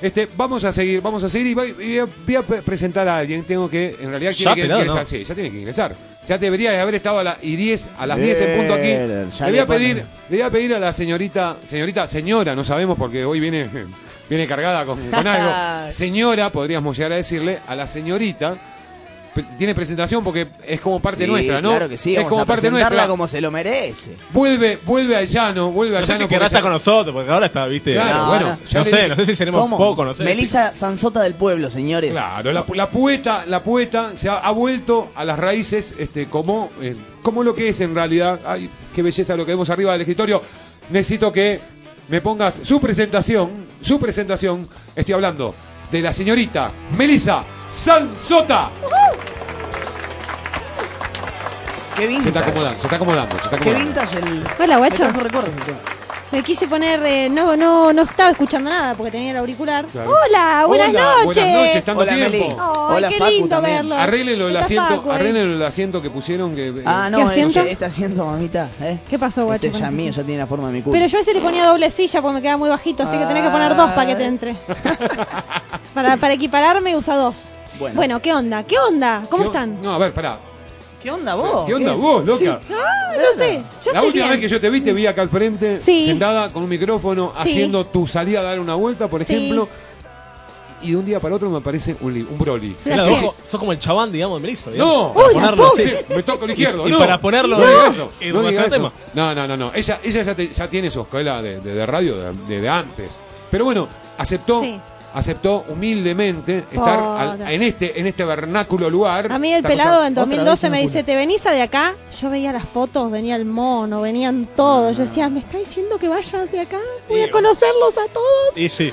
Este, vamos a seguir, vamos a seguir y voy, y voy a pre- presentar a alguien. Tengo que, en realidad, Ya, tiene que pelado, ingresar. ¿no? Sí, ya tiene que ingresar. Ya debería de haber estado a las y 10, a las 10 en punto aquí. Le voy a pedir, le voy a pedir a la señorita, señorita, señora, no sabemos porque hoy viene, viene cargada con, con algo. Señora, podríamos llegar a decirle, a la señorita. Tiene presentación porque es como parte Sí, nuestra, ¿no? Claro que sí, es vamos como a parte nuestra. como se lo merece. Vuelve, vuelve al llano, vuelve al No sé llano. si querrá estar con nosotros, porque ahora está, viste. Claro, No, bueno, no. ya No le sé, dije- no sé si seremos ¿Cómo? poco, no sé. Melissa Sansota del pueblo, señores. Claro, la, la poeta, la poeta se ha, ha vuelto a las raíces este, como, eh, como lo que es en realidad. Ay, qué belleza lo que vemos arriba del escritorio. Necesito que me pongas su presentación, su presentación. Estoy hablando de la señorita Melissa Sansota. Qué Se está vintage. acomodando, se está acomodando, se está Qué vintage el. Hola, tema. Me quise poner, eh, no, no, no estaba escuchando nada porque tenía el auricular. Claro. Hola, buenas Hola, noches. Buenas noches, tanto Hola, tiempo. Ay, Hola, qué Facu, lindo también. verlo. Arréglenlo el Está asiento, arréglenlo el asiento que pusieron que Ah, no, ¿Qué eh, asiento? este asiento, mamita. ¿eh? ¿Qué pasó, guacho? Este con ya ese mío, asiento? ya tiene la forma de mi culo. Pero yo a ese le ponía doble silla porque me queda muy bajito, así que tenés que poner dos para que te entre. para, para equipararme usa dos. Bueno. Bueno. ¿qué onda? ¿Qué onda? ¿Cómo ¿Qué- están? No, a ver, pará. ¿Qué onda vos? ¿Qué onda vos, loca? Sí. Ah, no sé. Yo la estoy última bien. vez que yo te vi, te vi acá al frente, Sí. sentada con un micrófono, Sí. haciendo tu salida a dar una vuelta, por Sí. ejemplo. Y de un día para otro me aparece un, un Broly. Vos sos como el chabán, digamos, de Melissa. ¡No! digamos. Uy, ponerlo así. Me toco el izquierdo, Y no. para ponerlo no de- diga eso. y No, para diga hacer eso. tema. no, no, no, no. Ella, ella ya, te- ya tiene su escuela de, de- de radio de, de- de antes. Pero bueno, aceptó, Sí. Aceptó humildemente estar al- en este en este vernáculo lugar. A mí el Esta pelado en otra 2012 vez me dice, ¿te venís a de acá? Yo veía las fotos, venía el mono, venían todos. Yo decía, ¿me está diciendo que vayas de acá? Voy a conocerlos a todos. Y sí.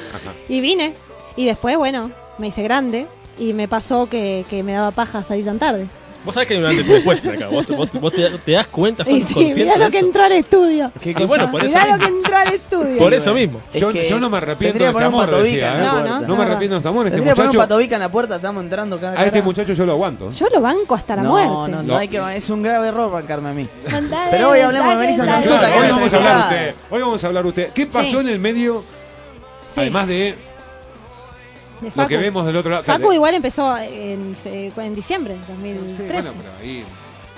Y vine. Y después, bueno, me hice grande y me pasó que, que me daba paja salir tan tarde. Vos sabés que hay un antes y un después acá. Vos, vos- vos te, te das cuenta, sos Y sí, consciente mirá lo que eso? entró al estudio. ¿Qué cosa? bueno, por eso Mirá lo mismo. que entró al estudio. Por eso mismo. Es Yo, no me arrepiento de este amor, decía, ¿eh? la No, no, No me no. arrepiento de este amor. Este Tendría que poner un muchacho, patobica en la puerta, estamos entrando cada a este muchacho yo lo aguanto. Yo lo banco hasta la no, muerte. no, no, Lo- hay que, es un grave error bancarme a mí. Pero hoy hablemos de Claro, que hoy vamos a hablar usted. Hoy vamos a hablar usted. ¿Qué pasó en el medio? Además de de lo Facu. que vemos del otro lado. Facu igual empezó en, en diciembre de Sí, 2013. bueno, pero ahí.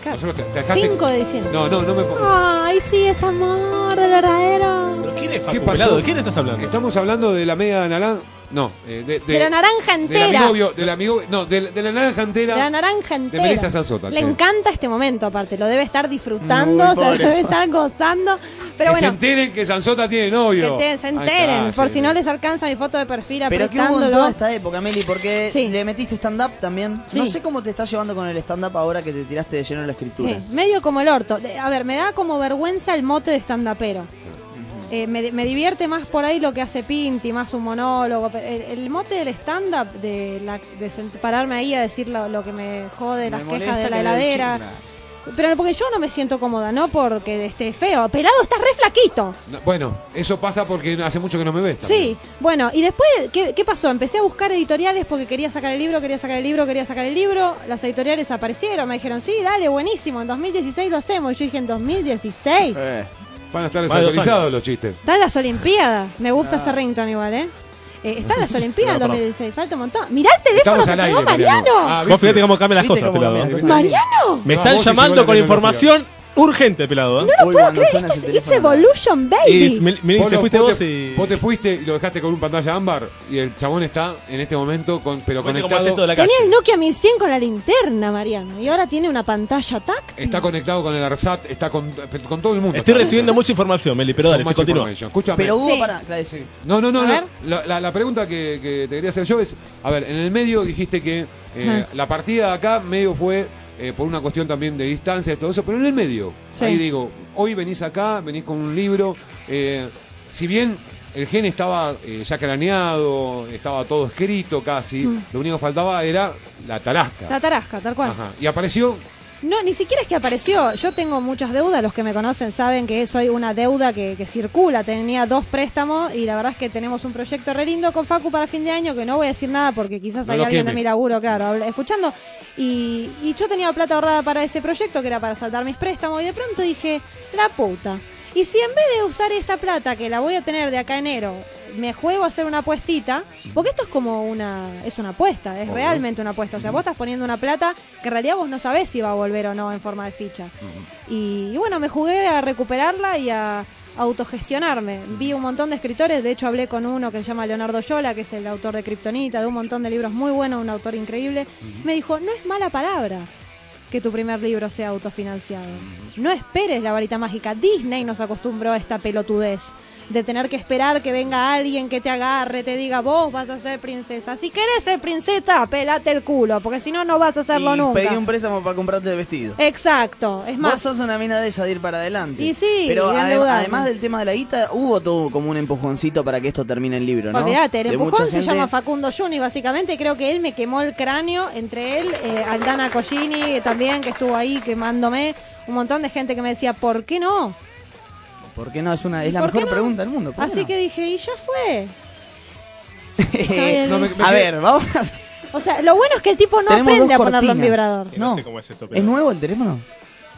Claro. Nosotros te, te dejaste- 5 de diciembre. No, no, no me pongas. Ay, sí, es amor del verdadero. ¿Pero quién es ¿Qué Facu pasó? Pelado? ¿De quién estás hablando? Estamos hablando de la media naranja. No, eh, de, De, la naranja de entera. de la amigo, no, de, de la naranja entera. De la naranja entera. Melissa Sanzota, Le che. encanta este momento, aparte. Lo debe estar disfrutando, lo pobre. debe estar gozando. Pero que se bueno, enteren que Sansota tiene que novio. te- se enteren. está, por sí. si no les alcanza mi foto de perfil Pero que hubo en apretándolo. toda esta época, Meli, porque Sí. le metiste stand-up también. Sí. No sé cómo te estás llevando con el stand-up ahora que te tiraste de lleno en la escritura. Sí, medio como el orto. De- A ver, me da como vergüenza el mote de estandapero. Eh, me, me divierte más por ahí lo que hace Pinti, más un monólogo. El, el mote del stand-up, de, la, de sent- pararme ahí a decir lo, lo que me jode, Me las quejas de la heladera. Pero porque yo no me siento cómoda, no porque esté feo. Pelado, estás re flaquito. No, bueno, eso pasa porque hace mucho que no me ves. Sí, bueno, y después, ¿qué, qué pasó? Empecé a buscar editoriales porque quería sacar el libro, quería sacar el libro, quería sacar el libro. Las editoriales aparecieron, me dijeron, sí, dale, buenísimo, en 2016 lo hacemos. Y yo dije, en 2016. Eh, Van a estar Más de dos desautorizados los chistes. Están las Olimpiadas. Me gusta ese rington igual, ¿eh? Eh, Están las Olimpiadas en No, perdón. 2016. Falta un montón. Mirá el teléfono que Mariano. Mariano. Ah, Vos fíjate cómo cambian las ¿Viste cosas? Mariano. Me están sí llamando con información urgente, pelado. ¿eh? Uy, Puedo cuando creer, suena esto ese es It's teléfono. Evolution, Y baby. me, me- Vos te lo- fuiste vos vos te- y. Vos te fuiste y lo dejaste con un pantalla ámbar y el chabón está en este momento con pero Fuiste como conectado acento de la calle. Tenía el Nokia 1100 con la linterna, Mariano. Y ahora tiene una pantalla táctil. está conectado con el ARSAT, está con, con todo el mundo. Estoy recibiendo mucha información, Meli, pero dale, sí, much continúa. information. Escúchame. Pero hubo Sí. para. claro. No, no, no, A no. ver. La, la- la pregunta que, que te quería hacer yo es, a ver, en el medio dijiste que eh, la partida de acá medio fue eh, por una cuestión también de distancia y todo eso, pero en el medio, Sí. ahí digo, hoy venís acá, venís con un libro, eh, si bien el gen estaba eh, ya craneado, estaba todo escrito casi, Mm. lo único que faltaba era la tarasca. La tarasca, tal cual. Ajá. Y apareció, No, ni siquiera es que apareció. Yo tengo muchas deudas. Los que me conocen saben que soy una deuda que, que circula. Tenía dos préstamos y la verdad es que tenemos un proyecto re lindo con Facu para fin de año que no voy a decir nada porque quizás No hay alguien de mi laburo, claro, escuchando. Y, y yo tenía plata ahorrada para ese proyecto que era para saltar mis préstamos y de pronto dije, la puta. Y si en vez de usar esta plata que la voy a tener de acá a enero me juego a hacer una apuestita, porque esto es como una, es una apuesta, es Obvio. realmente una apuesta. O sea, vos estás poniendo una plata que en realidad vos no sabés si va a volver o no en forma de ficha. y, y bueno, me jugué a recuperarla y a autogestionarme. Vi un montón de escritores, de hecho hablé con uno que se llama Leonardo Yola, que es el autor de Kryptonita, de un montón de libros muy buenos, un autor increíble. Me dijo, no es mala palabra que tu primer libro sea autofinanciado. No esperes la varita mágica. Disney nos acostumbró a esta pelotudez de tener que esperar que venga alguien que te agarre, te diga, vos vas a ser princesa. Si querés ser princesa, pelate el culo, porque si no, no vas a hacerlo y nunca. pedí un préstamo para comprarte el vestido. Exacto. Es Vos más, sos una mina de esa de ir para adelante. Y sí, Pero y ade- endeudarme. además del tema de la guita, hubo todo como un empujoncito para que esto termine el libro, ¿no? Olvídate, el De empujón se gente- llama Facundo Juni, básicamente. Creo que él me quemó el cráneo. Entre él, eh, Aldana Collini también, que estuvo ahí quemándome. Un montón de gente que me decía, ¿por qué no? ¿Por qué no? Es, una, es la ¿Por qué mejor no? pregunta del mundo. ¿por qué Así no? que dije, y ya fue. No, me- me a ver, vamos a... O sea, lo bueno es que el tipo no Tenemos aprende a ponerlo en vibrador. Que no, No. sé cómo es esto, pero... ¿Es nuevo el teléfono?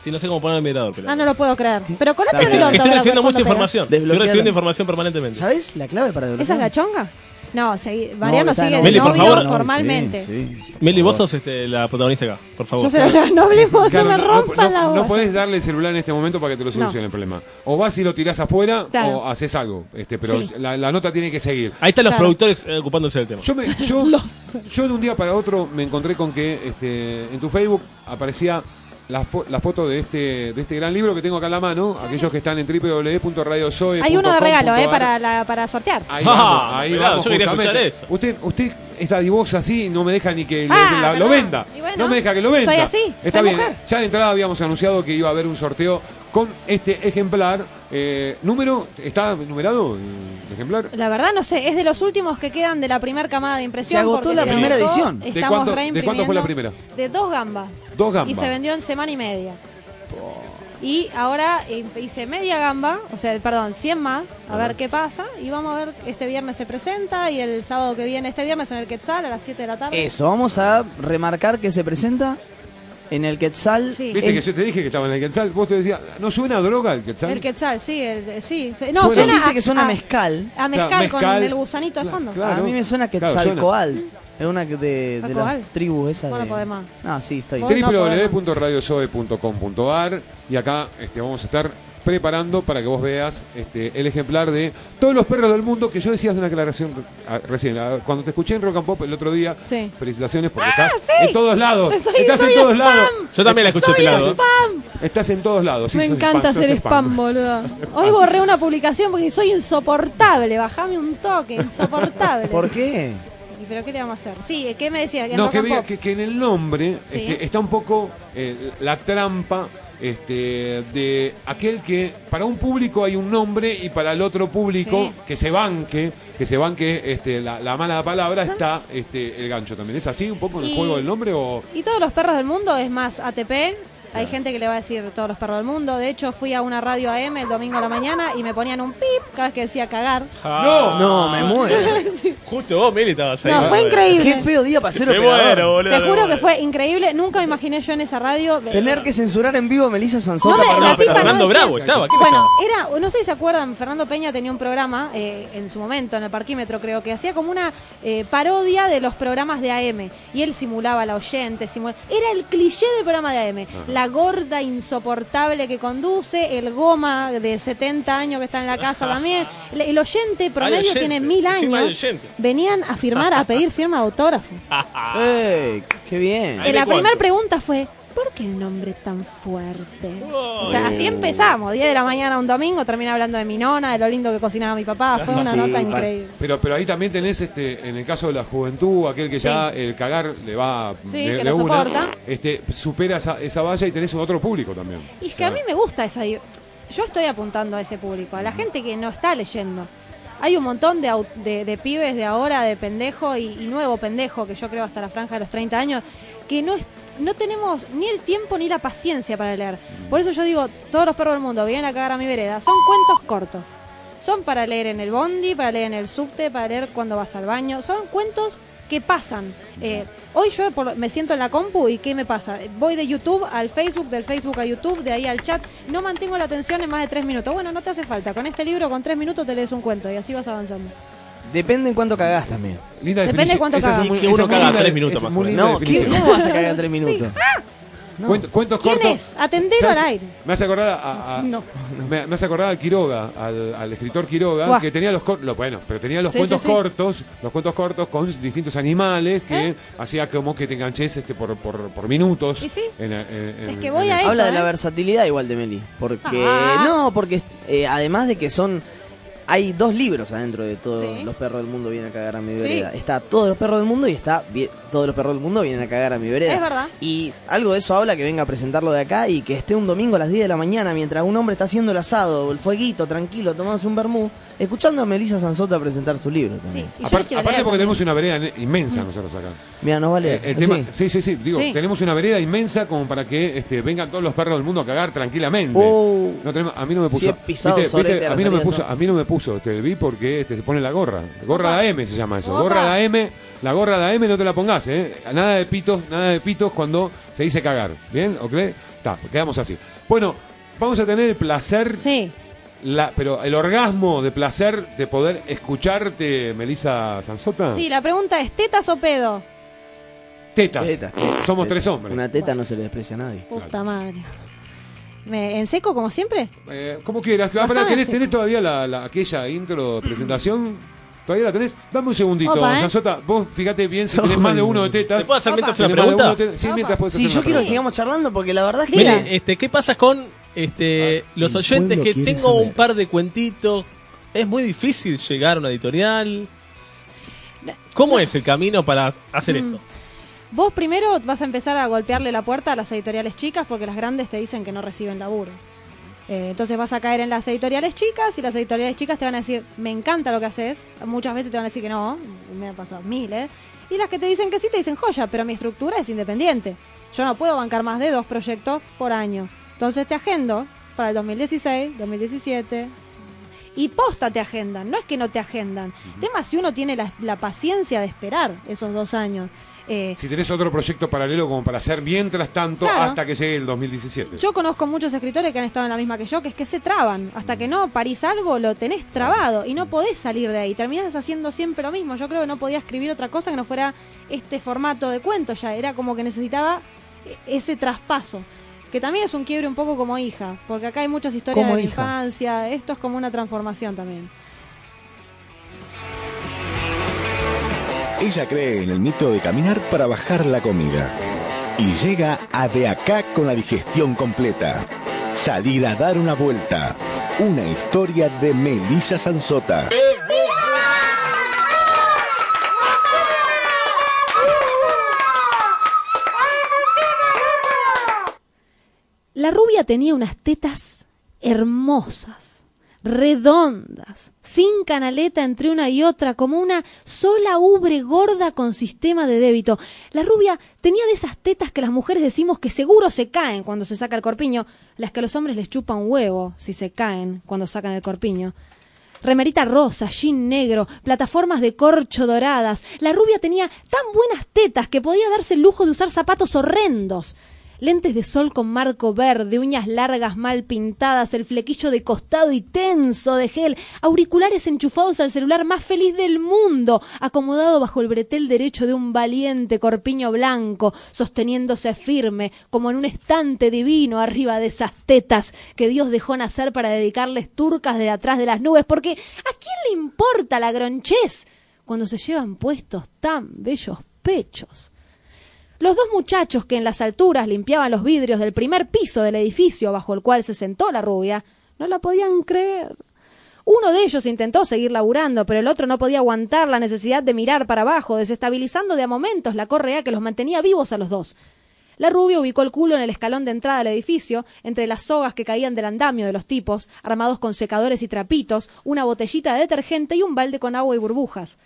Sí, no sé cómo poner el mirador, pero... Ah, no lo puedo creer. Pero colate Está el Estoy recibiendo mucha información. Estoy recibiendo información permanentemente. ¿Sabes la clave para ¿Esa es desbloquear? la chonga? No, segui- Mariano está sigue en de Meli, por novio favor. formalmente. Sí, sí. Meli, vos sos este, la protagonista acá, por favor. Yo se lo no hablemos, Claro, no me no, rompan no- la no voz. podés darle el celular en este momento para que te lo solucione el problema. O vas y lo tirás afuera Claro. o haces algo. Este, pero Sí. la, la nota tiene que seguir. Ahí están los Claro. productores eh, ocupándose del tema. Yo, me, yo, yo de un día para otro me encontré con que este, en tu Facebook aparecía la, fo- la foto de este, de este gran libro que tengo acá en la mano. Aquellos que están en www.radiosoe.com.ar. Hay uno de regalo, ¿eh? Para, la, para sortear. Ahí Ah, vamos, ahí mirá, vamos yo quería justamente. escuchar eso. Usted, usted está divosa así y no me deja ni que le- Ah, la- lo venda. Bueno, no me deja que lo venda. soy así, Está soy bien. mujer. Ya de entrada habíamos anunciado que iba a haber un sorteo con este ejemplar. Eh, número, ¿está numerado el ejemplar? La verdad no sé, es de los últimos que quedan de la primera camada de impresión. Se agotó la se primera agotó, edición. ¿De Estamos cuánto- de cuánto fue la primera? De dos gambas. Dos gambas. Y se vendió en semana y media. Y ahora eh, hice media gamba, o sea, perdón, 100 más, a ver qué pasa. Y vamos a ver, este viernes se presenta y el sábado que viene, este viernes en el Quetzal a las 7 de la tarde. Eso, vamos a remarcar que se presenta en el Quetzal. Sí. Viste que yo te dije que estaba en el Quetzal. Vos te decías, ¿no suena a droga el Quetzal? El Quetzal, sí, el- sí. No, Suena- suena dice a- que suena a, mezcal. A mezcal, Claro, con el gusanito de fondo. claro. A mí me suena Claro, Quetzalcoatl. Es una de, de las tribus esas. Vos no de- podés más. Ah, sí, estoy. Www.radiosoe.com.ar y acá este, vamos a estar preparando para que vos veas este, el ejemplar de todos los perros del mundo que yo decía una aclaración ah, recién ah, cuando te escuché en Rock and Pop el otro día Sí. felicitaciones porque estás sí. en todos lados Soy- estás soy en todos spam. lados Yo también la escuché Soy pelado. spam. estás en todos lados sí, Me encanta hacer spam, boludo. Hoy borré una publicación porque soy insoportable. Bajame un toque, insoportable. ¿Por qué? ¿Y ¿Pero qué le vamos a hacer? Sí, ¿qué me decía? no que, Pop. que, que en el nombre Sí. este, está un poco eh, la trampa este, de aquel que para un público hay un nombre y para el otro público Sí. que se banque que se banque este, la, la mala palabra está este, el gancho también es así un poco en el juego del nombre o Y todos los perros del mundo es más ATP. Hay gente que le va a decir todos los perros del mundo. De hecho, fui a una radio AM el domingo a la mañana y me ponían un pip cada vez que decía cagar. Ah, No, me muero. Justo vos, Meli, estabas ahí. No, fue increíble. Qué feo día para ser Me operador. muero, boludo. Te juro que fue increíble. Nunca me imaginé yo en esa radio. Tener que censurar en vivo a Melissa Sanzota No para. Fernando no decía- Bravo estaba. ¿qué Bueno, era, no sé si se acuerdan, Fernando Peña tenía un programa eh, en su momento, en el parquímetro creo, que hacía como una eh, parodia de los programas de AM. Y él simulaba a la oyente, simula- era el cliché del programa de AM. La gorda insoportable que conduce, el goma de 70 años que está en la casa también. El, oyente promedio oyente, tiene mil años. Venían a firmar, a pedir firma de autógrafo. ¡Ey! ¡Qué bien! Eh, la primera pregunta fue, ¿por qué el nombre tan fuerte? Oh. O sea, así empezamos, 10 de la mañana un domingo, terminé hablando de mi nona, de lo lindo que cocinaba mi papá, fue una Sí, nota increíble. pero pero ahí también tenés este en el caso de la juventud aquel que Sí. ya el cagar le va Sí, de, que de lo una soporta. este supera esa, esa valla y tenés otro público también Y es O que a mí me gusta esa... Yo estoy apuntando a ese público, a la gente que no está leyendo. Hay un montón de, de, de pibes de ahora, de pendejo y, y nuevo pendejo, que yo creo hasta la franja de los 30 años, que no, es- no tenemos ni el tiempo ni la paciencia para leer. Por eso yo digo, todos los perros del mundo vienen a cagar a mi vereda. Son cuentos cortos. Son para leer en el bondi, para leer en el subte, para leer cuando vas al baño. Son cuentos que pasan. Eh, hoy yo por- me siento en la compu y ¿qué me pasa? Voy de YouTube al Facebook, del Facebook a YouTube, de ahí al chat. No mantengo la atención en más de tres minutos. Bueno, no te hace falta. Con este libro, con tres minutos te lees un cuento y así vas avanzando. Depende en cuánto cagás también. Linda Depende de cuánto Esa es muy- Que uno caga tres minutos más o linda No, ¿qué- definición. ¿cómo vas a cagar en tres minutos? No. Cuento- cuentos ¿Quién cortos. es? Atendelo ¿Sabes? al aire. Me hace acordar a, a- No. me, me hace acordar a Quiroga, al, al escritor Quiroga, que tenía los, cor- lo- bueno, pero tenía los Sí, cuentos sí, sí. cortos, los cuentos cortos con distintos animales que ¿Eh? hacía como que te enganches este por, por, por minutos. Y sí. en- en- en- Es que voy en a el- eso, Habla de la ¿eh? versatilidad igual de Meli. Porque. Ah. No, porque eh, además de que son. Hay dos libros adentro de todos Sí. los perros del mundo vienen a cagar a mi Sí. vereda. Está todos los perros del mundo y está todos los perros del mundo vienen a cagar a mi vereda. Es verdad. Y algo de eso habla que venga a presentarlo de acá y que esté un domingo a las 10 de la mañana mientras un hombre está haciendo el asado, el fueguito, tranquilo, tomándose un vermú, escuchando a Melissa Sanzota presentar su libro Sí, también. y yo les Aparte, quiero aparte leer porque tenemos una vereda inmensa nosotros acá. Mira, nos vale. Eh, el tema- Sí. sí, sí, sí, digo, Sí. tenemos una vereda inmensa como para que este, vengan todos los perros del mundo a cagar tranquilamente. Oh. No tenemos- a mí no me puso. Si he pisado viste, sorete viste, a la a mí no me salida puso, eso. a mí no me puso, te vi porque este, se pone la gorra. Gorra de AM se llama eso. Opa. Gorra de AM, la gorra de AM no te la pongas, eh. Nada de pitos, nada de pitos cuando se dice cagar. ¿Bien? ¿Ok? Está, quedamos así. Bueno, vamos a tener el placer Sí. La, pero el orgasmo de placer de poder escucharte, Melissa Sanzota. Sí, la pregunta es, ¿tetas o pedo? Tetas. Tetas, tetas, Somos tetas. tres hombres. Una teta no se le desprecia a nadie. Puta madre. Me, ¿En seco como siempre? Eh, como quieras. Ah, pará, ¿tenés, todavía la, la- aquella intro presentación? ¿Todavía la tenés? Dame un segundito, Opa, ¿eh? Sanzota. Vos fíjate bien si tenés más de uno de tetas. ¿Te puedo hacer Opa. mientras una pregunta? Sí, Opa. mientras puedes Sí, hacer yo una quiero que sigamos charlando porque la verdad es que. Mire, este, ¿qué pasa con este, los el oyentes que tengo un par de cuentitos? Es muy difícil llegar a una editorial. ¿Cómo es el camino para hacer Mm. esto? Vos primero vas a empezar a golpearle la puerta a las editoriales chicas porque las grandes te dicen que no reciben laburo. Eh, entonces vas a caer en las editoriales chicas y las editoriales chicas te van a decir, me encanta lo que haces. Muchas veces te van a decir que no, me ha pasado miles. Y las que te dicen que sí te dicen, joya, pero mi estructura es independiente. Yo no puedo bancar más de dos proyectos por año. Entonces te agendo para el 2016, 2017. Y posta te agendan, no es que no te agendan. Tema si uno tiene la, la paciencia de esperar esos dos años. Eh, Si tenés otro proyecto paralelo como para hacer mientras tanto Claro. hasta que llegue el 2017. Yo conozco muchos escritores que han estado en la misma que yo, que es que se traban. Hasta que no parís algo, lo tenés trabado y no podés salir de ahí. Terminás haciendo siempre lo mismo. Yo creo que no podía escribir otra cosa que no fuera este formato de cuento. Ya era como que necesitaba eh, ese traspaso. Que también es un quiebre un poco como hija, porque acá hay muchas historias Como de la hija. infancia. Esto es como una transformación también. Ella cree en el mito de caminar para bajar la comida. Y llega a de acá con la digestión completa. Salir a dar una vuelta. Una historia de Melissa Sanzota. Tenía unas tetas hermosas, redondas, sin canaleta entre una y otra, como una sola ubre gorda con sistema de débito. La rubia tenía de esas tetas que las mujeres decimos que seguro se caen cuando se saca el corpiño, las que a los hombres les chupa un huevo si se caen cuando sacan el corpiño. Remerita rosa, jean negro, plataformas de corcho doradas. La rubia tenía tan buenas tetas que podía darse el lujo de usar zapatos horrendos. Lentes de sol con marco verde, uñas largas mal pintadas, el flequillo de costado y tenso de gel, auriculares enchufados al celular más feliz del mundo, acomodado bajo el bretel derecho de un valiente corpiño blanco, sosteniéndose firme, como en un estante divino arriba de esas tetas que Dios dejó nacer para dedicarles turcas de atrás de las nubes, porque ¿a quién le importa la gronchez cuando se llevan puestos tan bellos pechos? Los dos muchachos que en las alturas limpiaban los vidrios del primer piso del edificio bajo el cual se sentó la rubia, no la podían creer. Uno de ellos intentó seguir laburando, pero el otro no podía aguantar la necesidad de mirar para abajo, desestabilizando de a momentos la correa que los mantenía vivos a los dos. La rubia ubicó el culo en el escalón de entrada al edificio, entre las sogas que caían del andamio de los tipos, armados con secadores y trapitos, una botellita de detergente y un balde con agua y burbujas.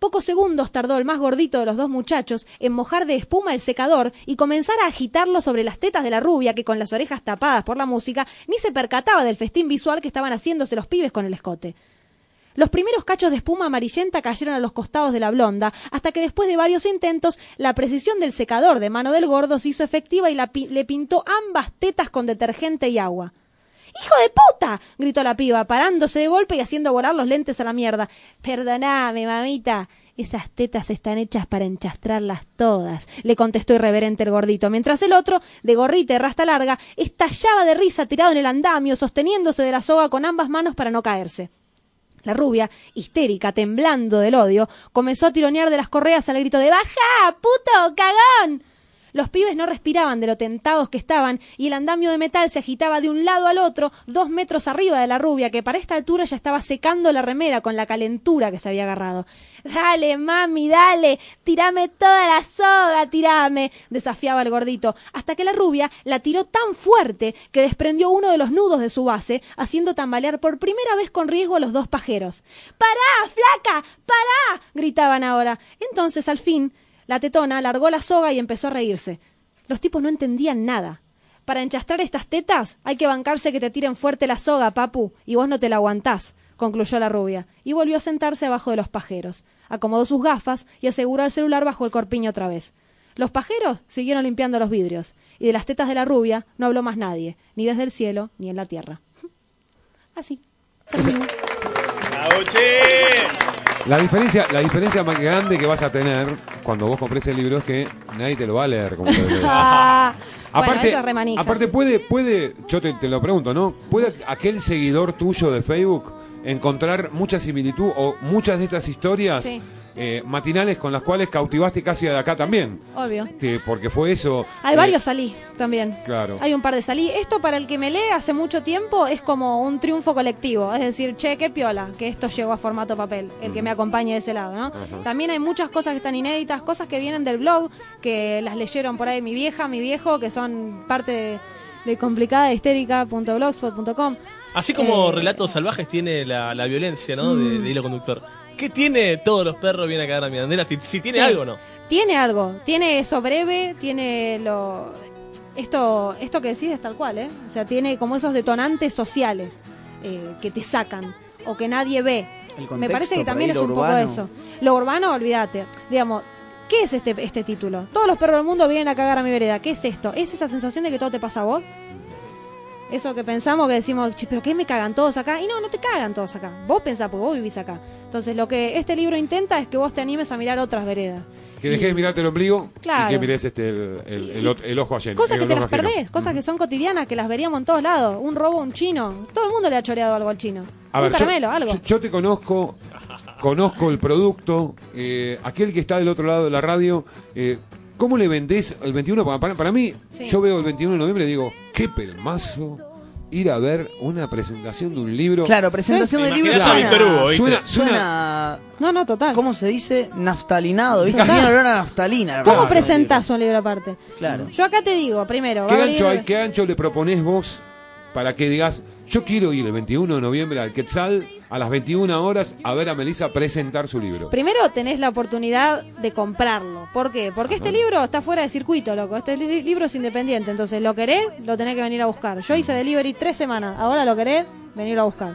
Pocos segundos tardó el más gordito de los dos muchachos en mojar de espuma el secador y comenzar a agitarlo sobre las tetas de la rubia que con las orejas tapadas por la música ni se percataba del festín visual que estaban haciéndose los pibes con el escote. Los primeros cachos de espuma amarillenta cayeron a los costados de la blonda, hasta que después de varios intentos, la precisión del secador de mano del gordo se hizo efectiva y le pintó ambas tetas con detergente y agua. ¡Hijo de puta! gritó la piba, parándose de golpe y haciendo volar los lentes a la mierda. Perdoname, mamita. Esas tetas están hechas para enchastrarlas todas, le contestó irreverente el gordito, mientras el otro, de gorrita y rasta larga, estallaba de risa tirado en el andamio, sosteniéndose de la soga con ambas manos para no caerse. La rubia, histérica, temblando del odio, comenzó a tironear de las correas al grito de ¡Baja, puto, cagón! Los pibes no respiraban de lo tentados que estaban y el andamio de metal se agitaba de un lado al otro, dos metros arriba de la rubia, que para esta altura ya estaba secando la remera con la calentura que se había agarrado. Dale, mami, dale, tirame toda la soga, tirame, desafiaba el gordito, hasta que la rubia la tiró tan fuerte que desprendió uno de los nudos de su base, haciendo tambalear por primera vez con riesgo a los dos pajeros. ¡Pará, flaca! ¡Pará! gritaban ahora. Entonces, al fin, la tetona largó la soga y empezó a reírse. Los tipos no entendían nada. Para enchastrar estas tetas hay que bancarse que te tiren fuerte la soga, papu, y vos no te la aguantás, concluyó la rubia, y volvió a sentarse abajo de los pajeros. Acomodó sus gafas y aseguró el celular bajo el corpiño otra vez. Los pajeros siguieron limpiando los vidrios, y de las tetas de la rubia no habló más nadie, ni desde el cielo ni en la tierra. Así. terminó. La diferencia, la diferencia más grande que vas a tener cuando vos compres el libro es que nadie te lo va a leer como te lo lees. Bueno, Aparte, eso aparte puede, puede, yo te, te lo pregunto, ¿no? ¿Puede aquel seguidor tuyo de Facebook encontrar mucha similitud o muchas de estas historias Sí. Eh, matinales con las cuales cautivaste casi de acá también? Obvio. Que- porque fue eso. Hay eh, varios salí también. Claro. Hay un par de salí. Esto para el que me lee hace mucho tiempo es como un triunfo colectivo. Es decir, che, qué piola que esto llegó a formato papel. El que me acompañe de ese lado, ¿no? También hay muchas cosas que están inéditas, cosas que vienen del blog, que las leyeron por ahí mi vieja, mi viejo, que son parte de, de complicada histérica.blogspot.com. Así como Eh, Relatos Salvajes tiene la, la violencia, ¿no? De, de hilo conductor. ¿Qué tiene todos los perros vienen a cagar a mi bandera? Si, si tiene Sí. algo o no. Tiene algo, tiene eso breve, tiene lo esto esto que decís es tal cual, ¿eh? O sea, tiene como esos detonantes sociales eh, que te sacan o que nadie ve. El Me contexto, parece que también es un poco eso. Lo urbano, olvídate. Digamos, ¿qué es este este título? Todos los perros del mundo vienen a cagar a mi vereda. ¿Qué es esto? ¿Es esa sensación de que todo te pasa a vos? Eso que pensamos que decimos, "Che, pero ¿qué me cagan todos acá? Y no, no te cagan todos acá. Vos pensás porque vos vivís acá. Entonces, lo que este libro intenta es que vos te animes a mirar otras veredas. Que dejes de mirarte el ombligo Claro. y que mires este, el, el- el el ojo. Cosas que te las ajeno. perdés, cosas que son cotidianas, que las veríamos en todos lados. Un robo, un chino. Todo el mundo le ha choreado algo al chino. A un ver, yo- caramelo, algo. Yo, yo te conozco, conozco el producto, eh, aquel que está del otro lado de la radio. eh, ¿Cómo le vendés el 21? Para, para- para mí, Sí. yo veo el 21 de noviembre y digo, qué pelmazo ir a ver una presentación de un libro. Claro, presentación del libro suena, Hugo. Suena, suena, suena, No, no, total. ¿cómo se dice? Naftalinado, ¿viste? Tiene olor a naftalina. ¿Cómo presentás un libro aparte? Claro. Yo acá te digo, primero, ¿qué ancho, hay, ¿qué ancho le proponés vos para que digas, yo quiero ir el 21 de noviembre al Quetzal a las 21 horas a ver a Melissa presentar su libro? Primero tenés la oportunidad de comprarlo. ¿Por qué? Porque este libro está fuera de circuito, loco. Este li- libro es independiente. Entonces, lo querés, lo tenés que venir a buscar. Yo hice delivery tres semanas. Ahora lo querés, venirlo a buscar.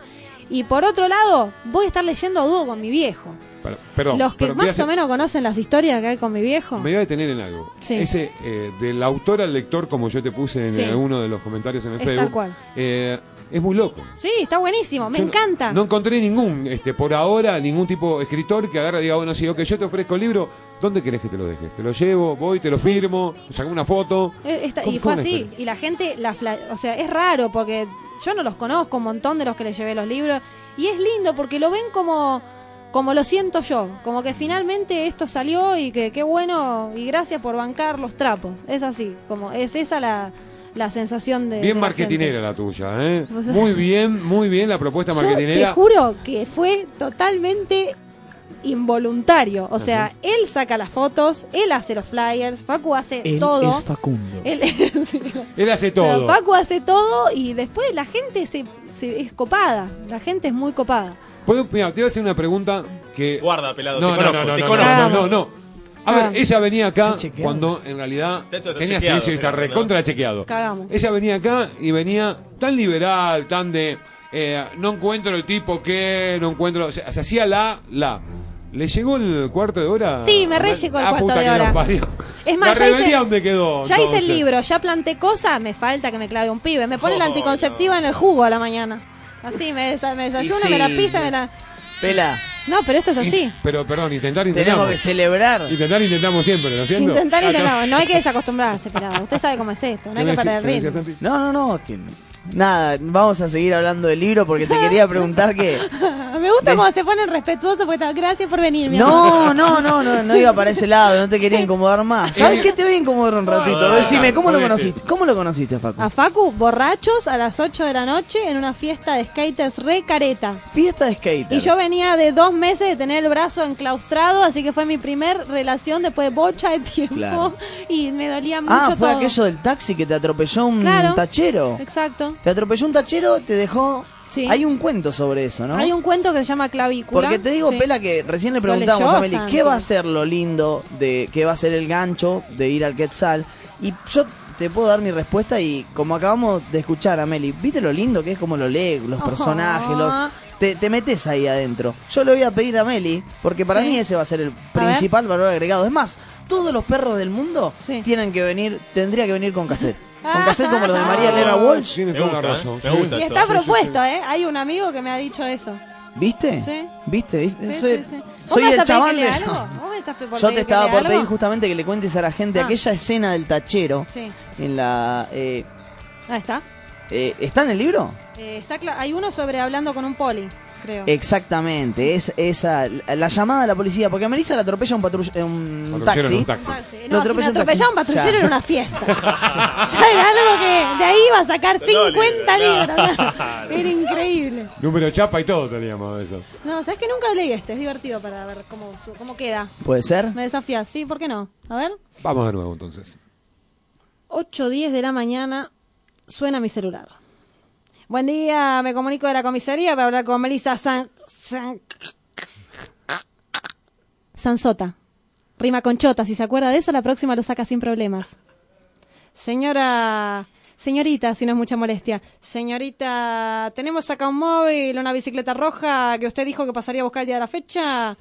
Y por otro lado, voy a estar leyendo a dúo con mi viejo. Pero- perdón, Los que pero más o menos conocen las historias que hay con mi viejo. Me voy a detener en algo. Sí. Ese, eh, del autor al lector, como yo te puse en Sí. alguno de los comentarios en el Es Facebook, tal cual. eh, es muy loco. Sí, está buenísimo. Me Yo encanta. No, encontré ningún, este, por ahora, ningún tipo de escritor que agarre y diga, bueno, sí, ok, yo te ofrezco el libro, ¿dónde querés que te lo deje? Te lo llevo, voy, te lo firmo, saco una foto. Eh, esta- ¿Cómo y fue así. Y la gente, la fla- o sea, es raro porque yo no los conozco, un montón de los que les llevé los libros. Y es lindo porque lo ven como, como lo siento yo. Como que finalmente esto salió y que qué bueno y gracias por bancar los trapos. Es así. Como es esa la, la sensación de. Bien de la marketinera la tuya, ¿eh? Muy bien, muy bien la propuesta Yo te marketinera. juro que fue totalmente involuntario. O sea, él saca las fotos, él hace los flyers, Facu hace Él todo. es Facundo. Él, sí. Él hace Pero todo. Facu hace todo y después la gente se, se- es copada. La gente es muy copada. ¿Puedo- mira, te voy a hacer una pregunta que... Guarda, pelado. No, te no, conozco, no, no, te no, conozco. no, no, no. A ver, Cagamos. ella venía acá cuando en realidad tenía sí, está recontra chequeado. Cagamos. Ella venía acá y venía tan liberal, tan de eh, no encuentro el tipo que, no encuentro, o sea, se hacía la, la. ¿Le llegó el cuarto de hora? Sí, me re llegó el Ah, cuarto puta de que hora. parió. Es más, ¿La ya hice- dónde quedó? Ya hice el libro, ya planté cosas, me falta que me clave un pibe. Me pone la Oh, anticonceptiva en el jugo a la mañana. Así, me, desa- me desayuno, me la pisa, me la... Pela, No, pero esto es así. In- Pero, perdón, intentar, tenemos intentamos. que celebrar. Intentar, intentamos siempre, ¿no es cierto? Intentar, intentar. No hay que desacostumbrarse, pelado. Usted sabe cómo es esto. No ¿Qué hay que perder el ritmo. No, no, no, que nada, vamos a seguir hablando del libro porque te quería preguntar que Me gusta Des- cuando se ponen respetuosos porque gracias por venir, mi. No, no, no, no, no iba para ese lado, no te quería incomodar más. ¿Sabes qué te voy a incomodar un ratito? Ah, Decime, ¿cómo lo conociste? ¿Cómo lo conociste, Facu? A Facu, borrachos a las 8 de la noche en una fiesta de skaters re careta. Fiesta de skaters. Y yo venía de dos meses de tener el brazo enclaustrado, así que fue mi primer relación después de bocha de tiempo. Claro. Y me dolía mucho Ah, fue todo. aquello del taxi que te atropelló un Claro. tachero. Exacto. Te atropelló un tachero, te dejó... Sí. Hay un cuento sobre eso, ¿no? Hay un cuento que se llama Clavícula. Porque te digo, Sí. Pela, que recién le preguntábamos a Meli. ¿qué va a ser lo lindo de qué va a ser el gancho de ir al Quetzal? Y yo te puedo dar mi respuesta y como acabamos de escuchar a Meli, ¿viste lo lindo que es como lo lee, los personajes, los- te, te metes ahí adentro? Yo le voy a pedir a Meli, porque para Sí. mí ese va a ser el principal valor agregado. Es más, todos los perros del mundo Sí. tienen que venir, tendría que venir con cassette. Con cassette como los de María Elena Ah. Walsh. Tiene Me gusta, ¿eh? razón. Me gusta. Y eso. está Sí, sí, propuesto, ¿eh? Hay un amigo que me ha dicho eso. ¿Viste? Sí. ¿Viste? ¿Viste? Sí, soy sí, sí. ¿Vos soy me el vas a chaval pedir que lea algo? ¿Vos me estás pe- por Yo pedir te que estaba lea por algo? pedir justamente que le cuentes a la gente Ah. aquella escena del tachero Sí. en la... eh, Ahí está. eh, ¿Está en el libro? Eh, está cla- Hay uno sobre hablando con un poli, creo. Exactamente, es esa la llamada a la policía, porque a Melissa la atropella un, patrull- eh, un Patrullero taxi. en un taxi. No, si atropella me un atropellaba un patrullero Ya. era una fiesta. ya era algo que de ahí iba a sacar 50 libros. Era increíble. Número de chapa y todo teníamos eso. No, ¿sabes que Nunca leí este. Es divertido para ver cómo, cómo queda. ¿Puede ser? Me desafías, sí, ¿por qué no? A ver. Vamos de nuevo entonces. 8.10 de la mañana suena mi celular. Buen día, me comunico de la comisaría para hablar con Melissa San... San... Sansota. Rima con chota, si se acuerda de eso, la próxima lo saca sin problemas. Señora... Señorita, si no es mucha molestia. Señorita, tenemos acá un móvil, una bicicleta roja que usted dijo que pasaría a buscar el día de la fecha.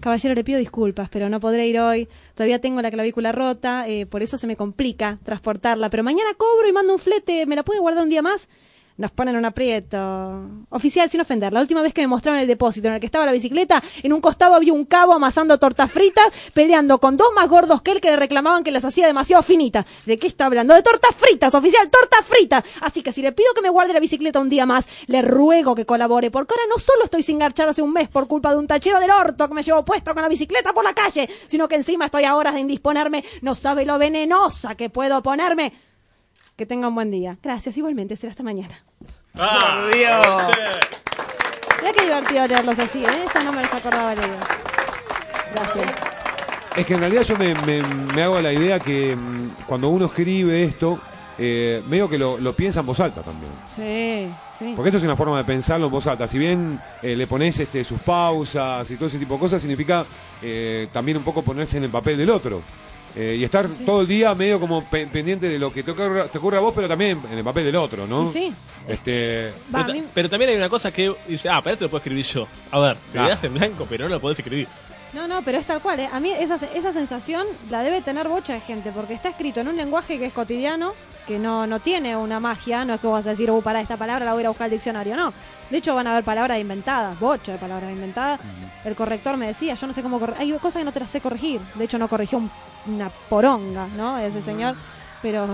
Caballero, le pido disculpas, pero no podré ir hoy. Todavía tengo la clavícula rota, eh, por eso se me complica transportarla. Pero mañana cobro y mando un flete. ¿Me la puede guardar un día más? Nos ponen un aprieto. Oficial, sin ofender, la última vez que me mostraron el depósito en el que estaba la bicicleta, en un costado había un cabo amasando tortas fritas, peleando con dos más gordos que él que le reclamaban que las hacía demasiado finitas. ¿De qué está hablando? De tortas fritas, oficial, tortas fritas. Así que si le pido que me guarde la bicicleta un día más, le ruego que colabore, porque ahora no solo estoy sin garchar hace un mes por culpa de un tachero del orto que me llevó puesto con la bicicleta por la calle, sino que encima estoy a horas de indisponerme, no sabe lo venenosa que puedo ponerme. Que tenga un buen día. Gracias, igualmente, será hasta mañana. Ah, Por Dios. Mira qué divertido leerlos así, ¿eh? Esta no me los acordaba leer. Gracias. Es que en realidad yo me, me- me hago la idea que mm, cuando uno escribe esto, eh, medio que lo, lo piensa en voz alta también. Sí, sí. Porque esto es una forma de pensarlo en voz alta. Si bien eh, le pones este, sus pausas y todo ese tipo de cosas, significa eh, también un poco ponerse en el papel del otro. Eh, y estar todo el día medio como pe- pendiente de lo que te ocurre a vos, pero también en el papel del otro, ¿no? Sí. Este, Va, Pero, mí- ta- pero también hay una cosa que dice, ah, pero te lo puedo escribir yo. A ver, te Ah. quedás en blanco, pero no lo podés escribir. No, no, pero es tal cual, ¿eh? A mí esa, esa sensación la debe tener bocha de gente, porque está escrito en un lenguaje que es cotidiano, que no, no tiene una magia, no es que vas a decir, uh, para esta palabra la voy a ir a buscar al diccionario, no. De hecho, van a haber palabras inventadas, bocha de palabras inventadas. El corrector me decía, yo no sé cómo corregir, hay cosas que no te las sé corregir. De hecho, no corrigió un- una poronga, ¿no? Ese señor. Pero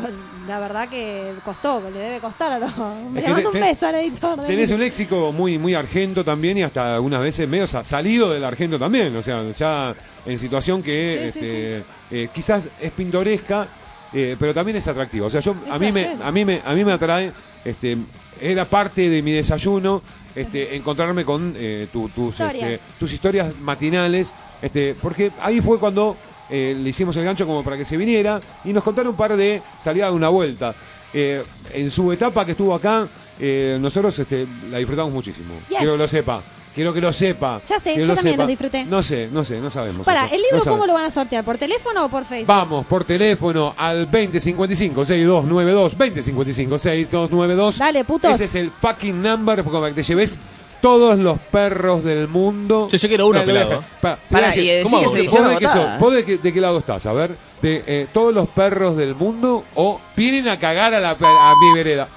la verdad que costó, le debe costar a los... Le Es que mando te- un beso al editor. de Tenés mí. un léxico muy, muy argento también y hasta algunas veces medio sa- salido del argento también. O sea, ya en situación que Sí, sí, este, eh, quizás es pintoresca, eh, pero también es atractiva. O sea, yo Es a mí me, a mí me, a mí me atrae, este, era parte de mi desayuno, este, encontrarme con eh, tu- tus, Historias. este, tus historias matinales, este, porque ahí fue cuando eh, le hicimos el gancho como para que se viniera y nos contaron un par de salidas de una vuelta. Eh, en su etapa que estuvo acá, eh, nosotros este, la disfrutamos muchísimo. Yes. Quiero que lo sepa. Quiero que lo sepa. Ya sé, yo lo también sepa. lo disfruté. No sé, no sé, no sabemos. Para, eso. ¿el libro No cómo lo van a sortear? ¿Por teléfono o por Facebook? Vamos por teléfono al 2055 6292 2055 6292. Dale, putos. Ese es el fucking number para que te lleves todos los perros del mundo. Yo- yo quiero uno pelado. dale, pa- te Pará, voy a decir, ¿cómo que se ¿Vos de? ¿eh? ¿Vos de qué, de qué lado estás? A ver, de eh, todos los perros del mundo o vienen a cagar a, la, a mi vereda.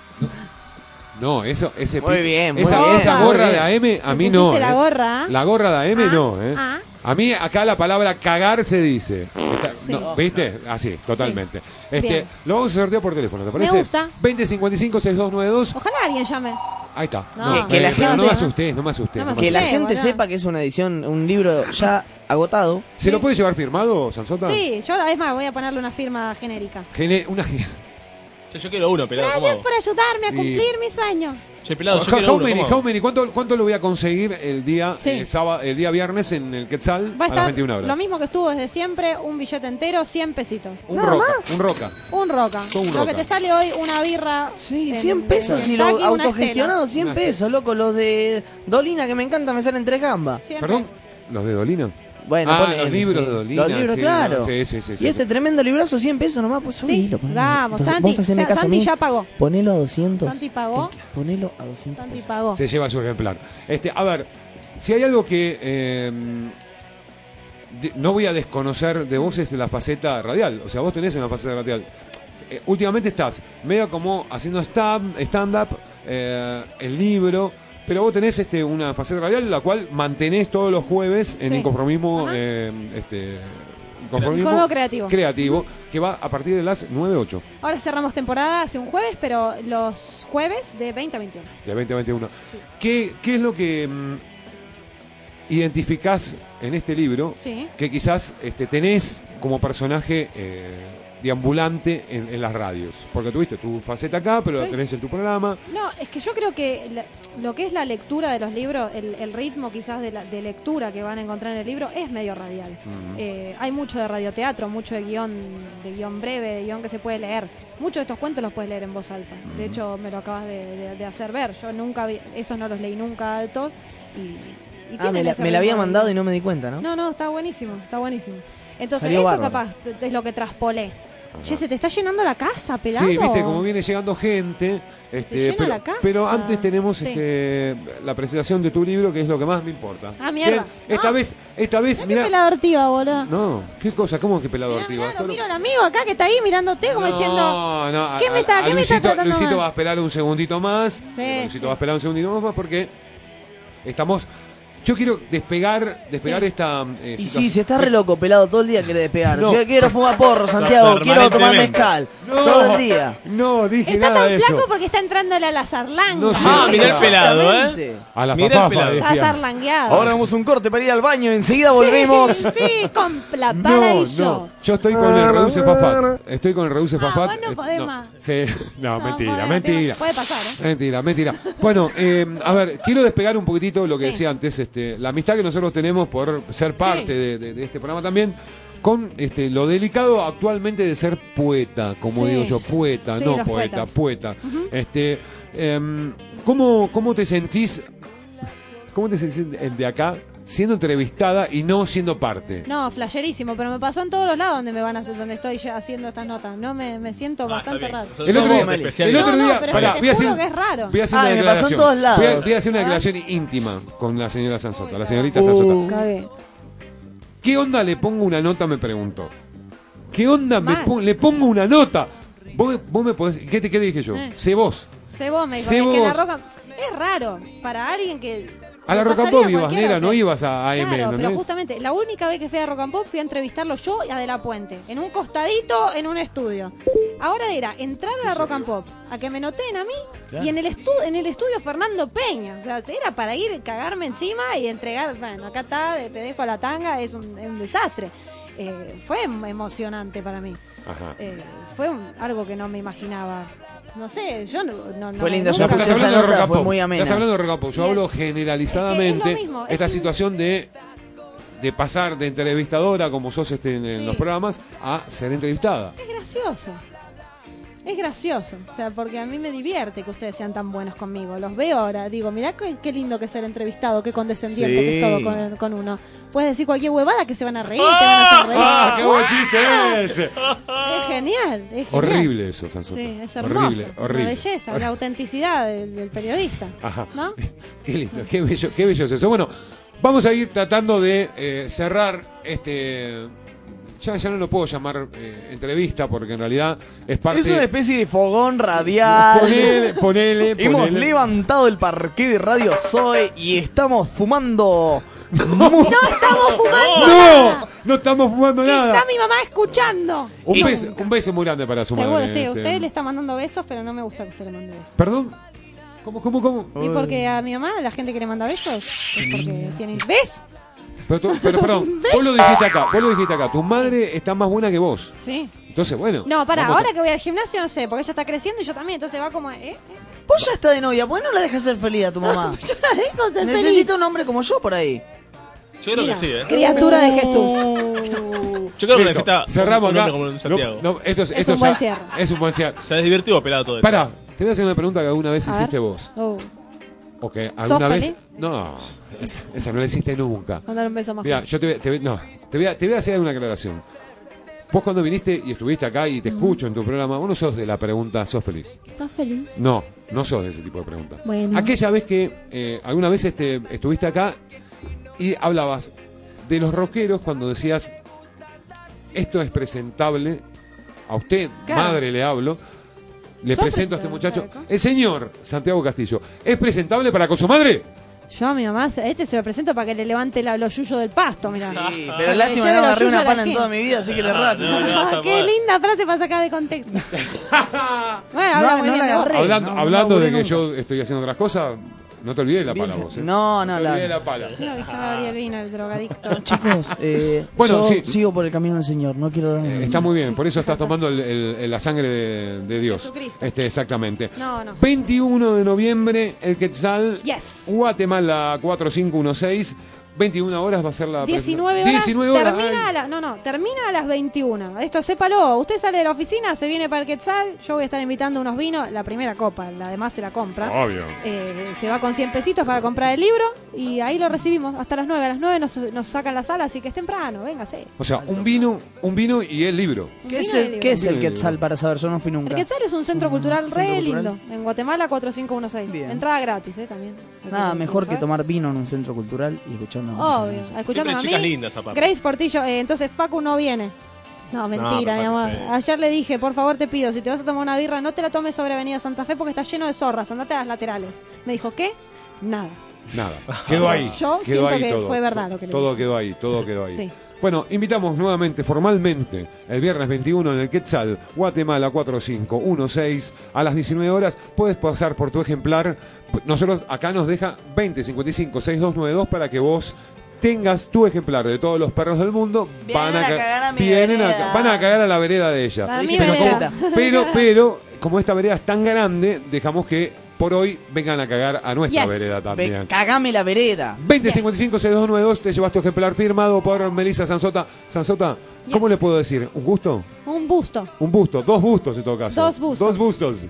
No, eso, ese Muy bien, muy esa, bien. esa Muy gorra bien. de AM a mí no. la eh. gorra. La gorra de AM Ah, no, ¿eh? ah. A mí acá la palabra cagar se dice. Sí. no, ¿Viste? Así, totalmente. Este, Bien. lo vamos a sortear por teléfono, ¿te parece? gusta. 2055-6292. Ojalá alguien llame. Ahí está. No, Que- que la pero gente- no me asustés, no me asustés. No me no me Que la Sí, gente sepa que es una edición, un libro ya agotado. ¿Se lo puede llevar firmado, Sansota? Sí, yo es más voy a ponerle una firma genérica. Gene- una... Yo, yo quiero uno, pelado. ¿cómo Gracias por ayudarme a Y- cumplir mi sueño. Che, pelado, yo How- quiero how uno. many, ¿cómo how many? ¿Cuánto, ¿Cuánto lo voy a conseguir el día, Sí. eh, sábado, el día viernes en el Quetzal Va a a las estar 21 horas? lo mismo que estuvo desde siempre, un billete entero, 100 pesitos. Un roca, un roca. Un roca. Todo un Lo roca. que te sale hoy una birra. Sí, en- 100 pesos y lo una autogestionado, Estela. 100 Una pesos, loco. Los de Dolina que me encanta me salen tres gambas. Siempre. ¿Perdón? ¿Los de Dolina? Bueno, Ah, ponele, los libros sí. de Dolina, Los libros, sí, claro. no, sí, sí, sí, sí, y este sí. tremendo librazo, 100 pesos nomás, pues Sí, subilo. ponelo. vamos, Entonces, Santi, Vos haceme caso Santi ya pagó. Ponelo a 200. Santi pagó. Ponelo a 200 Santi pesos. pagó. Se lleva su ejemplar. Este, a ver, si hay algo que eh, de- no voy a desconocer de vos es la faceta radial. O sea, vos tenés una faceta radial. Eh, últimamente estás medio como haciendo stand- stand-up, eh, el libro, pero vos tenés este, una faceta radial la cual mantenés todos los jueves en Sí. Ajá. eh, este, Inconformismo creativo. creativo, que va a partir de las 9-8 Ahora cerramos temporada hace un jueves, pero los jueves de 20 a 21. de 2021. ¿Qué, ¿Qué es lo que mm, identificás en este libro Sí. que quizás este, tenés como personaje eh, deambulante en, en las radios? Porque tuviste tu faceta acá, pero la Sí. tenés en tu programa. No, es que yo creo que la- lo que es la lectura de los libros, el, el ritmo quizás de, la- de lectura que van a encontrar en el libro es medio radial. Eh, hay mucho de radioteatro, mucho de guion, de guion breve, de guion que se puede leer. Muchos de estos cuentos los puedes leer en voz alta. De hecho, me lo acabas de, de- de hacer ver. Yo nunca vi, esos no los leí nunca alto. Y, y Ah, me la, ese me la había de mandado y no me di cuenta, ¿no? No, no, está buenísimo, está buenísimo. Entonces, Salió eso bárbaro. capaz es lo que traspolé. Che, se te está llenando la casa, pelado. Sí, viste, como viene llegando gente. Este, llena pero, la casa. pero antes tenemos Sí. este, la presentación de tu libro, que es lo que más me importa. Ah, mierda. Bien, esta No. vez, esta vez, Mirá qué mira. pelado ortiva, boludo. No, ¿qué cosa? ¿Cómo que pelado Mirá, ortiva? mirá, lo lo- miro al amigo acá que está ahí mirándote como no, diciendo. no, ¿Qué a- me está- a qué me está Luisito, tratando Luisito mal? va a esperar un segundito más. Luisito sí. va a esperar un segundito más porque estamos. Yo quiero despegar, despegar Sí. esta. eh, Y sí, si está re loco, pelado, todo el día quiere despegar. No. Yo quiero fumar porro, Santiago, quiero tomar mezcal. No, Todo el día. No, dije Está nada tan de eso. flaco porque está entrándole a la zarlanga. No sé. Ah, mirá el pelado, ¿eh? A la Mirá el papá, pelado. Está decía. zarlangueado. Ahora vamos a un corte para ir al baño, enseguida volvemos. Sí, sí, con la No, y yo. no, yo estoy con el Reduce Fafat. Estoy con el Reduce Ah, vos no Eh, podés más. Sí, no, No, mentira, mentira. Puede pasar, ¿eh? Mentira, mentira. Bueno, eh, a ver, quiero despegar un poquitito lo que Sí. decía antes, este, la amistad que nosotros tenemos por ser parte Sí. de, de- de este programa también, con este, lo delicado actualmente de ser poeta, como Sí. digo yo, poeta, Sí, no poeta, poetas. poeta. Este, em, ¿cómo, ¿Cómo te sentís, cómo te sentís el de acá siendo entrevistada y no siendo parte? No, flasherísimo, pero me pasó en todos los lados donde me van a hacer, donde estoy ya haciendo estas notas. No me, me siento Ah, bastante raro. El otro día, el otro día, pará, voy a hacer, que es raro. voy a hacer Ah, una me pasó en declaración. todos lados. Voy a, voy a hacer una Ah. declaración íntima con la señora Sansota, la señorita Uh. Sansota. Cagué. ¿Qué onda le pongo una nota? Me preguntó. ¿Qué onda me pon- le pongo una nota? Vos, vos me podés. ¿Qué, te, qué dije yo? Eh. Sé vos. Sé vos, me dijo, Sé es que la roca... Es raro para alguien que... A la Rock and Pop ibas, nera, no ibas a AM, Claro, ¿no pero justamente, la única vez que fui a Rock and Pop fui a entrevistarlo yo y a De La Puente, en un costadito, en un estudio. Ahora era entrar a la Rock and Pop, a que me noten a mí, y en el, estu en el estudio Fernando Peña. O sea, era para ir, cagarme encima y entregar, bueno, acá está, te dejo la tanga, es un, es un desastre. Eh, fue em- emocionante para mí. Ajá. Eh, fue un- algo que no me imaginaba. No sé, yo no... no, Fue linda, yo Estás escuché esa nota, fue muy amena. Estás hablando de Rock. Yo hablo Es que generalizadamente es lo mismo, esta es un- situación de de pasar de entrevistadora como sos este en, en Sí. los programas a ser entrevistada. Es gracioso. Es gracioso, o sea, porque a mí me divierte que ustedes sean tan buenos conmigo. Los veo ahora, digo, mirá qué, qué lindo que ser entrevistado, qué condescendiente Sí. que es todo con, con uno. Puedes decir cualquier huevada que se van a reír, te van a hacer reír. ¡Ah, qué buen chiste ese! Es genial, es genial. Horrible eso, Sansota. Sí, es hermoso. Horrible, horrible. Una belleza, la autenticidad del, del periodista. Ajá. ¿No? Qué lindo, qué bello, qué bello es eso. Bueno, vamos a ir tratando de eh, cerrar este. Ya, ya no lo puedo llamar eh, entrevista porque en realidad es parte. Es una especie de fogón radial. Ponele, ponele, Hemos levantado el parque de Radio Zoe y estamos fumando. ¡No estamos fumando! ¡No! No estamos fumando nada. Está mi mamá escuchando. Un beso, un beso muy grande para su Seguro, madre. sí. este. Usted le está mandando besos, pero no me gusta que usted le mande besos. ¿Perdón? ¿Cómo, cómo, cómo? Y porque a mi mamá, la gente que le manda besos, es porque tiene... ¿Ves? Pero, tú- pero perdón, vos lo dijiste acá, vos lo dijiste acá. Tu madre está más buena que vos. Sí. Entonces, bueno. No, para, vamos a- ahora que voy al gimnasio no sé, porque ella está creciendo y yo también, entonces va como... ¿eh? ¿eh? Vos ya está de novia, ¿por qué no la dejas ser feliz a tu mamá? Yo la dejo ser feliz. Necesita un hombre como yo por ahí. Yo creo Mira, que sí, ¿eh? Criatura de Jesús. Yo creo que Listo, necesita cerramos un acá. hombre como en Santiago. No, no, esto es, Es esto un buen ya- cierre. Es un buen cierre. Se ha divertido pelado todo esto. Pará, te voy a hacer una pregunta que alguna vez A hiciste ver. vos. Oh, ¿O que alguna vez? No, esa, esa no la hiciste nunca. mandar un beso más. Mira, yo te, voy- te no, te voy, a, te voy a hacer una aclaración. Vos cuando viniste y estuviste acá y te escucho en tu programa, vos no sos de la pregunta, ¿sos feliz? ¿Estás feliz? No, no sos de ese tipo de preguntas. Bueno. Aquella vez que eh, alguna vez este, estuviste acá y hablabas de los rockeros cuando decías, esto es presentable, a usted, Claro. madre, le hablo, le ¿Sos presento a este muchacho, claro. el señor Santiago Castillo, ¿es presentable para con su madre? Yo a mi mamá, este se lo presento para que le levante la, los yuyos del pasto, mira. Sí, pero lástima no agarré una pala en toda mi vida, así que le rato. no, no. Ah, qué linda frase para sacar de contexto. bueno, No, habla muy no bien la de vos. agarré. hablando no, hablando no de que nunca. yo estoy haciendo otras cosas, no te olvides la pala vos. ¿eh? No, no, te la- olvides la pala. No, yo vino, el drogadicto. Chicos, eh, Bueno, yo sí. sigo por el camino del Señor, no quiero hablar Eh. Está muy bien, por eso estás tomando el- el- el- la sangre de, de Dios. Jesucristo. Este, exactamente. No, no. 21 de noviembre, el Quetzal. Yes. Guatemala 4516. 21 horas va a ser la 19 presentación. horas, 19 horas. termina a la, no, no, termina a las 21. Esto sépalo, usted sale de la oficina, se viene para el Quetzal, yo voy a estar invitando unos vinos, la primera copa, la demás se la compra. Obvio. Eh, se va con 100 pesitos para comprar el libro y ahí lo recibimos hasta las 9. A las 9 nos, nos sacan la sala, así que es temprano, véngase. O sea, un vino, un vino y el libro. ¿Qué es el, qué es el Quetzal para saber? Yo no fui El nunca. Quetzal es un centro un cultural centro re cultural. lindo, en Guatemala 4516. Bien. Entrada gratis, ¿eh? También. Nada mejor que tomar vino en un centro cultural y escuchando Obvio, escuchando Siempre a chicas mí. lindas aparte. Grace Portillo, eh, entonces Facu no viene. No, mentira, mi amor. sí. Ayer le dije, por favor te pido, si te vas a tomar una birra, no te la tomes sobre Avenida Santa Fe porque está lleno de zorras, andate a las laterales. Me dijo, ¿qué? Nada. Nada. Quedó ahí. Yo quedó siento ahí que todo. fue verdad lo que le Todo dije. quedó ahí, todo quedó ahí. Sí. Bueno, invitamos nuevamente, formalmente, el viernes 21 en el Quetzal, Guatemala 4516, a las 19 horas. Puedes pasar por tu ejemplar. Nosotros acá nos deja 2055 6292 para que vos tengas tu ejemplar de todos los perros del mundo. Vienen a ca- cagar a mi van a cagar a la vereda de ella. Pero, pero, como esta vereda es tan grande, dejamos que por hoy vengan a cagar a nuestra Yes. vereda Ve- también. cagame la vereda. 2055-6292, te llevas tu ejemplar firmado por Melissa Sansota. Sansota, ¿cómo Yes. le puedo decir? ¿Un gusto? Un busto. Un busto, dos bustos en todo caso. Dos bustos. Dos bustos.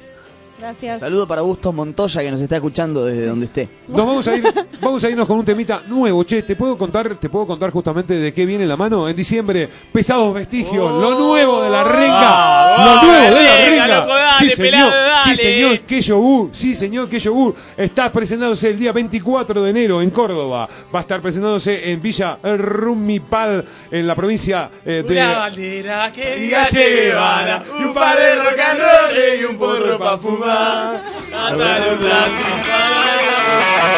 Gracias. Saludo para Bustos Montoya que nos está escuchando desde donde esté. Nos vamos a ir, vamos a irnos con un temita nuevo, che, te puedo contar, te puedo contar justamente de qué viene la mano en diciembre, pesados vestigios, lo nuevo de la renga, Ah, lo nuevo de la renga. loco, dale, sí señor, pelado, dale. sí señor, que yogur, sí señor, que yogur, está presentándose el día 24 de enero en Córdoba, va a estar presentándose en Villa Rumipal, en la provincia eh, de... Una bandera que diga Che Guevara, un par de rock and roll y un porro pa' fumar. Hasta un plato para